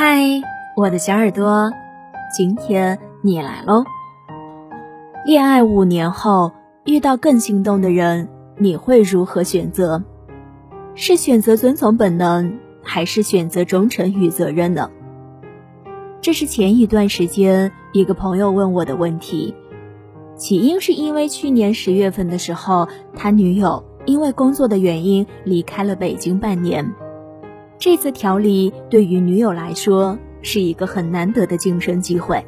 嗨，我的小耳朵，今天你来喽。恋爱五年后遇到更心动的人，你会如何选择？是选择遵从本能，还是选择忠诚与责任呢？这是前一段时间一个朋友问我的问题。起因是因为去年十月份的时候，他女友因为工作的原因离开了北京半年。这次调离对于女友来说是一个很难得的晋升机会，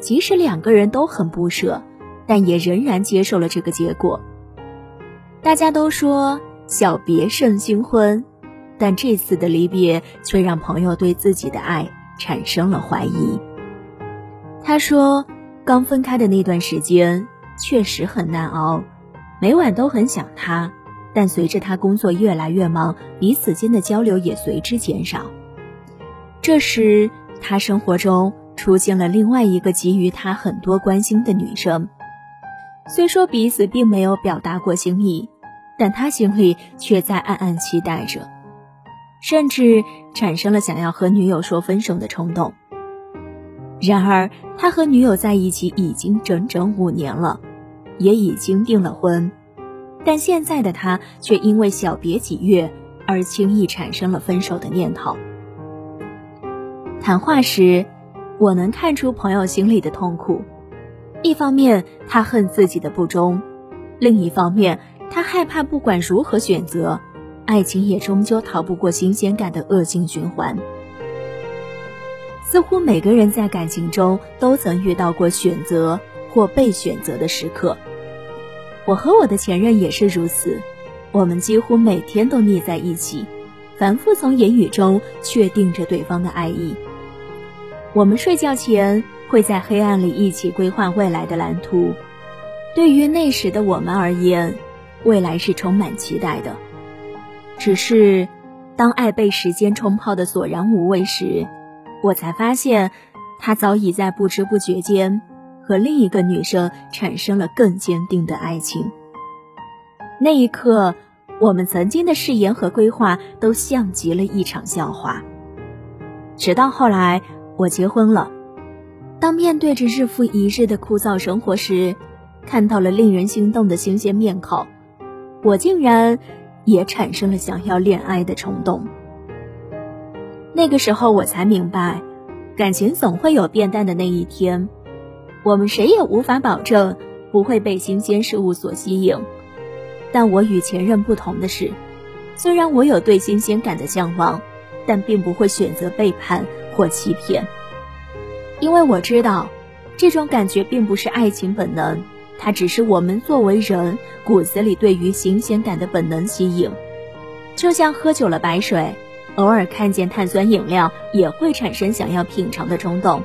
即使两个人都很不舍，但也仍然接受了这个结果。大家都说小别胜新婚，但这次的离别却让朋友对自己的爱产生了怀疑。他说，刚分开的那段时间确实很难熬，每晚都很想他。但随着他工作越来越忙，彼此间的交流也随之减少。这时，他生活中出现了另外一个给予他很多关心的女生。虽说彼此并没有表达过心意，但他心里却在暗暗期待着，甚至产生了想要和女友说分手的冲动。然而，他和女友在一起已经整整五年了，也已经订了婚。但现在的他却因为小别几月而轻易产生了分手的念头。谈话时，我能看出朋友心里的痛苦。一方面，他恨自己的不忠；另一方面，他害怕不管如何选择，爱情也终究逃不过新鲜感的恶性循环。似乎每个人在感情中都曾遇到过选择或被选择的时刻。我和我的前任也是如此，我们几乎每天都腻在一起，反复从言语中确定着对方的爱意。我们睡觉前会在黑暗里一起规划未来的蓝图。对于那时的我们而言，未来是充满期待的。只是，当爱被时间冲泡的索然无味时，我才发现，他早已在不知不觉间。和另一个女生产生了更坚定的爱情。那一刻，我们曾经的誓言和规划都像极了一场笑话。直到后来，我结婚了，当面对着日复一日的枯燥生活时，看到了令人心动的新鲜面孔，我竟然也产生了想要恋爱的冲动。那个时候，我才明白，感情总会有变淡的那一天。我们谁也无法保证不会被新鲜事物所吸引，但我与前任不同的是，虽然我有对新鲜感的向往，但并不会选择背叛或欺骗，因为我知道，这种感觉并不是爱情本能，它只是我们作为人骨子里对于新鲜感的本能吸引。就像喝酒了白水，偶尔看见碳酸饮料也会产生想要品尝的冲动，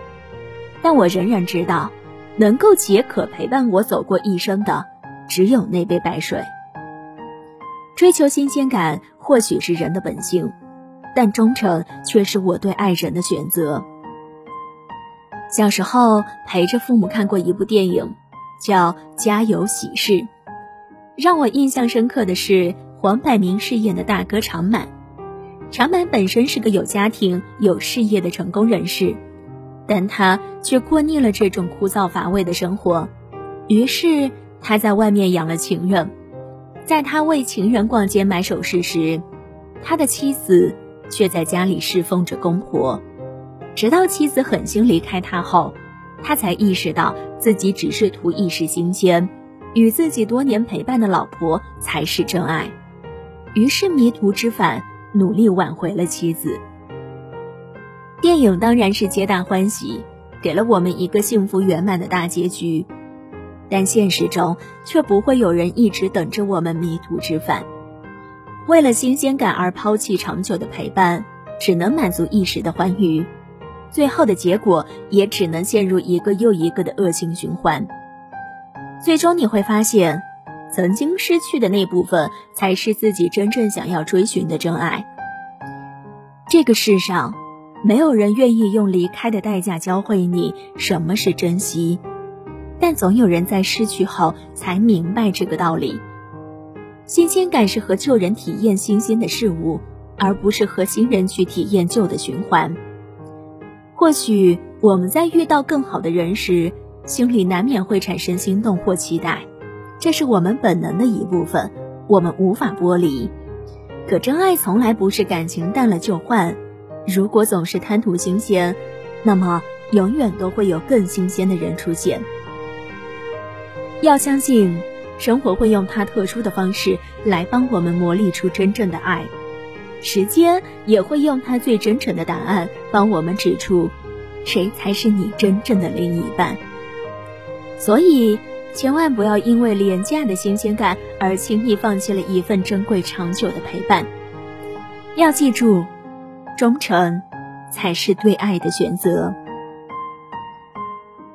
但我仍然知道。能够解渴陪伴我走过一生的，只有那杯白水。追求新鲜感或许是人的本性，但忠诚却是我对爱人的选择。小时候陪着父母看过一部电影，叫《家有喜事》，让我印象深刻的是黄百鸣饰演的大哥长满。长满本身是个有家庭、有事业的成功人士。但他却过腻了这种枯燥乏味的生活，于是他在外面养了情人。在他为情人逛街买首饰时，他的妻子却在家里侍奉着公婆。直到妻子狠心离开他后，他才意识到自己只是图一时新鲜，与自己多年陪伴的老婆才是真爱。于是迷途知返，努力挽回了妻子。电影当然是皆大欢喜，给了我们一个幸福圆满的大结局，但现实中却不会有人一直等着我们迷途知返。为了新鲜感而抛弃长久的陪伴，只能满足一时的欢愉，最后的结果也只能陷入一个又一个的恶性循环。最终你会发现，曾经失去的那部分，才是自己真正想要追寻的真爱。这个世上。没有人愿意用离开的代价教会你什么是珍惜，但总有人在失去后才明白这个道理。新鲜感是和旧人体验新鲜的事物，而不是和新人去体验旧的循环。或许我们在遇到更好的人时，心里难免会产生心动或期待，这是我们本能的一部分，我们无法剥离。可真爱从来不是感情淡了就换，如果总是贪图新鲜，那么永远都会有更新鲜的人出现。要相信，生活会用它特殊的方式来帮我们磨砺出真正的爱，时间也会用它最真诚的答案帮我们指出，谁才是你真正的另一半。所以，千万不要因为廉价的新鲜感而轻易放弃了一份珍贵长久的陪伴。要记住，忠诚才是对爱的选择。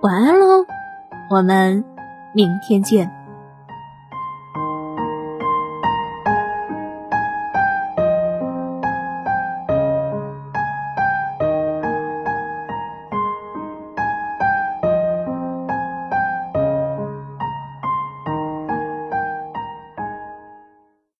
晚安喽，我们。明天见。